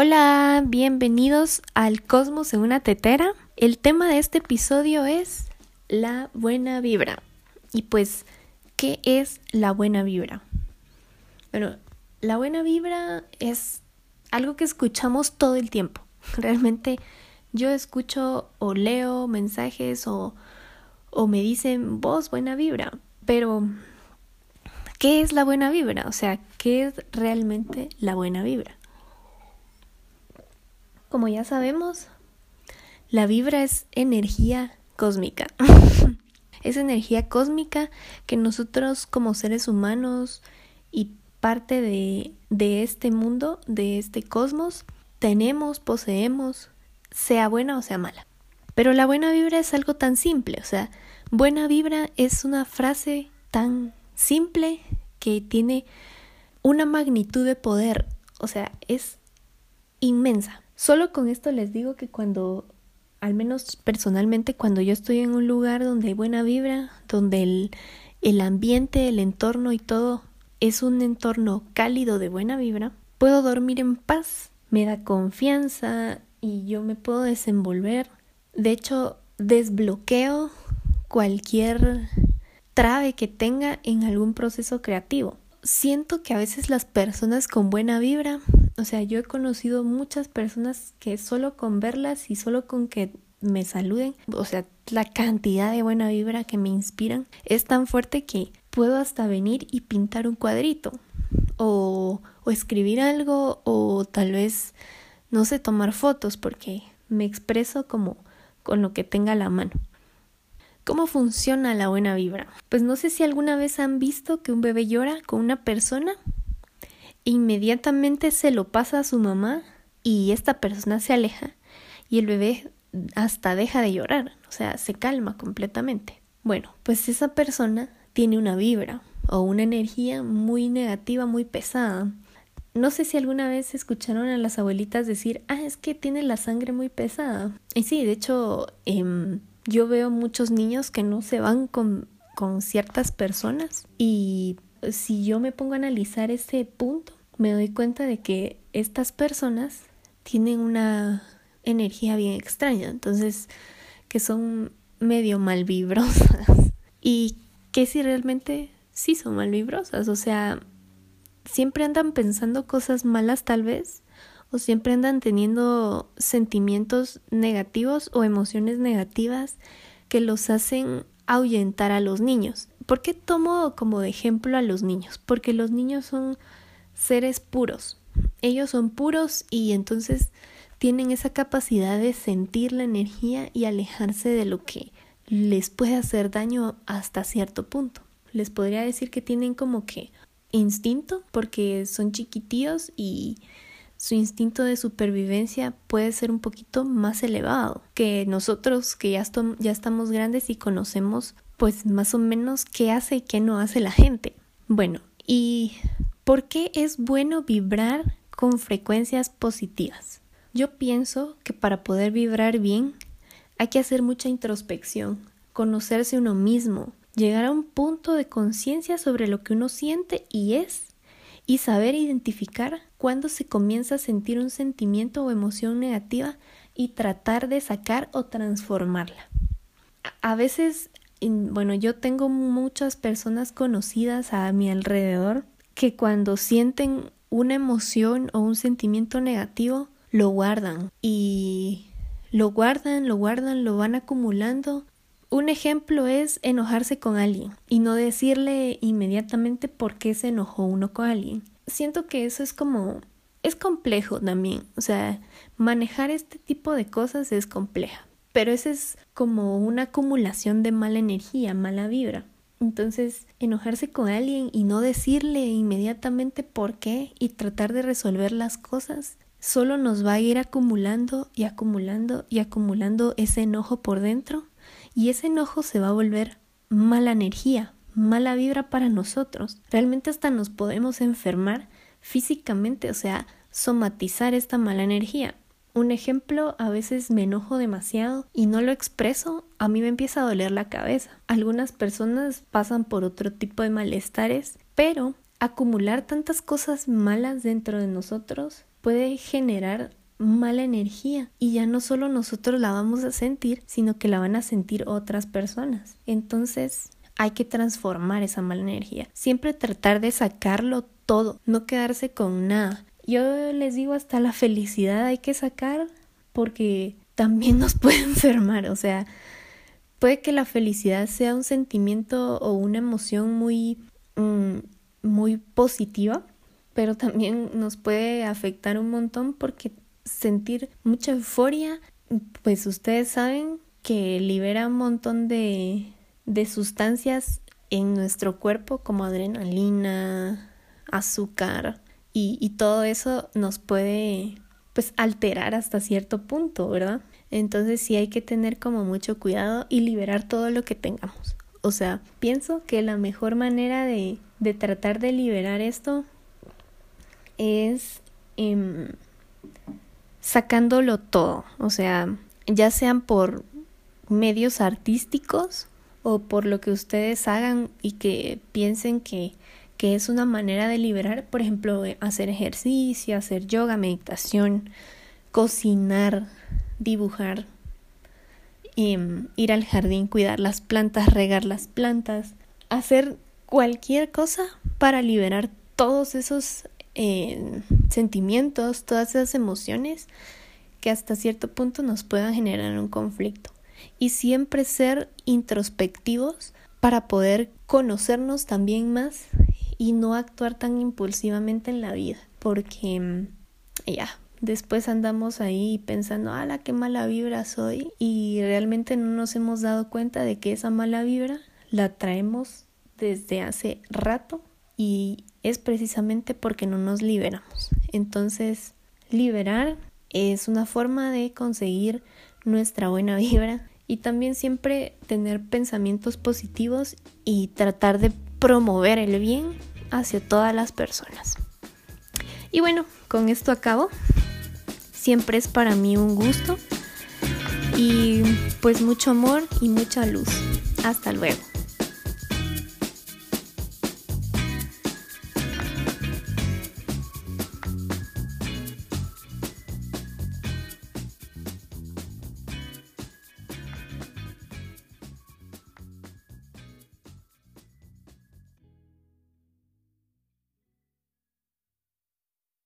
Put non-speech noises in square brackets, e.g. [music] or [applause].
Hola, bienvenidos al Cosmos en una tetera. El tema de este episodio es la buena vibra. Y pues, ¿qué es la buena vibra? Bueno, la buena vibra es algo que escuchamos todo el tiempo. [laughs] Realmente yo escucho o leo mensajes o, o me dicen vos buena vibra. Pero, ¿qué es la buena vibra? O sea, ¿qué es realmente la buena vibra? Como ya sabemos, la vibra es energía cósmica. [laughs] es energía cósmica que nosotros como seres humanos y parte de, de este mundo, de este cosmos, tenemos, poseemos, sea buena o sea mala. Pero la buena vibra es algo tan simple, o sea, buena vibra es una frase tan simple que tiene una magnitud de poder, o sea, es inmensa. Solo con esto les digo que cuando, al menos personalmente, cuando yo estoy en un lugar donde hay buena vibra, donde el, el ambiente, el entorno y todo es un entorno cálido de buena vibra, puedo dormir en paz, me da confianza y yo me puedo desenvolver. De hecho, desbloqueo cualquier trave que tenga en algún proceso creativo. Siento que a veces las personas con buena vibra o sea, yo he conocido muchas personas que solo con verlas y solo con que me saluden, o sea, la cantidad de buena vibra que me inspiran es tan fuerte que puedo hasta venir y pintar un cuadrito o, o escribir algo o tal vez, no sé, tomar fotos porque me expreso como con lo que tenga la mano. ¿Cómo funciona la buena vibra? Pues no sé si alguna vez han visto que un bebé llora con una persona inmediatamente se lo pasa a su mamá y esta persona se aleja y el bebé hasta deja de llorar, o sea, se calma completamente. Bueno, pues esa persona tiene una vibra o una energía muy negativa, muy pesada. No sé si alguna vez escucharon a las abuelitas decir, ah, es que tiene la sangre muy pesada. Y sí, de hecho, em, yo veo muchos niños que no se van con, con ciertas personas y si yo me pongo a analizar ese punto, me doy cuenta de que estas personas tienen una energía bien extraña, entonces que son medio malvibrosas [laughs] y que si realmente sí son malvibrosas, o sea, siempre andan pensando cosas malas tal vez o siempre andan teniendo sentimientos negativos o emociones negativas que los hacen ahuyentar a los niños. ¿Por qué tomo como ejemplo a los niños? Porque los niños son seres puros. Ellos son puros y entonces tienen esa capacidad de sentir la energía y alejarse de lo que les puede hacer daño hasta cierto punto. Les podría decir que tienen como que instinto porque son chiquitíos y su instinto de supervivencia puede ser un poquito más elevado que nosotros que ya, ya estamos grandes y conocemos pues más o menos qué hace y qué no hace la gente. Bueno, y ¿Por qué es bueno vibrar con frecuencias positivas? Yo pienso que para poder vibrar bien hay que hacer mucha introspección, conocerse uno mismo, llegar a un punto de conciencia sobre lo que uno siente y es, y saber identificar cuándo se comienza a sentir un sentimiento o emoción negativa y tratar de sacar o transformarla. A veces, bueno, yo tengo muchas personas conocidas a mi alrededor que cuando sienten una emoción o un sentimiento negativo, lo guardan y lo guardan, lo guardan, lo van acumulando. Un ejemplo es enojarse con alguien y no decirle inmediatamente por qué se enojó uno con alguien. Siento que eso es como es complejo también, o sea, manejar este tipo de cosas es compleja, pero eso es como una acumulación de mala energía, mala vibra. Entonces, enojarse con alguien y no decirle inmediatamente por qué y tratar de resolver las cosas solo nos va a ir acumulando y acumulando y acumulando ese enojo por dentro y ese enojo se va a volver mala energía, mala vibra para nosotros. Realmente hasta nos podemos enfermar físicamente, o sea, somatizar esta mala energía. Un ejemplo, a veces me enojo demasiado y no lo expreso, a mí me empieza a doler la cabeza. Algunas personas pasan por otro tipo de malestares, pero acumular tantas cosas malas dentro de nosotros puede generar mala energía y ya no solo nosotros la vamos a sentir, sino que la van a sentir otras personas. Entonces hay que transformar esa mala energía. Siempre tratar de sacarlo todo, no quedarse con nada. Yo les digo hasta la felicidad hay que sacar porque también nos [laughs] puede enfermar, o sea, puede que la felicidad sea un sentimiento o una emoción muy mm, muy positiva, pero también nos puede afectar un montón porque sentir mucha euforia, pues ustedes saben que libera un montón de, de sustancias en nuestro cuerpo como adrenalina, azúcar y, y todo eso nos puede pues alterar hasta cierto punto, ¿verdad? Entonces sí hay que tener como mucho cuidado y liberar todo lo que tengamos. O sea, pienso que la mejor manera de, de tratar de liberar esto es em, sacándolo todo, o sea, ya sean por medios artísticos o por lo que ustedes hagan y que piensen que, que es una manera de liberar, por ejemplo, hacer ejercicio, hacer yoga, meditación, cocinar, dibujar, em, ir al jardín, cuidar las plantas, regar las plantas, hacer cualquier cosa para liberar todos esos eh, sentimientos, todas esas emociones que hasta cierto punto nos puedan generar un conflicto. Y siempre ser introspectivos para poder conocernos también más y no actuar tan impulsivamente en la vida. Porque mm, ya, después andamos ahí pensando, ala, qué mala vibra soy. Y realmente no nos hemos dado cuenta de que esa mala vibra la traemos desde hace rato y es precisamente porque no nos liberamos. Entonces, liberar es una forma de conseguir nuestra buena vibra y también siempre tener pensamientos positivos y tratar de promover el bien hacia todas las personas. Y bueno, con esto acabo. Siempre es para mí un gusto y pues mucho amor y mucha luz. Hasta luego.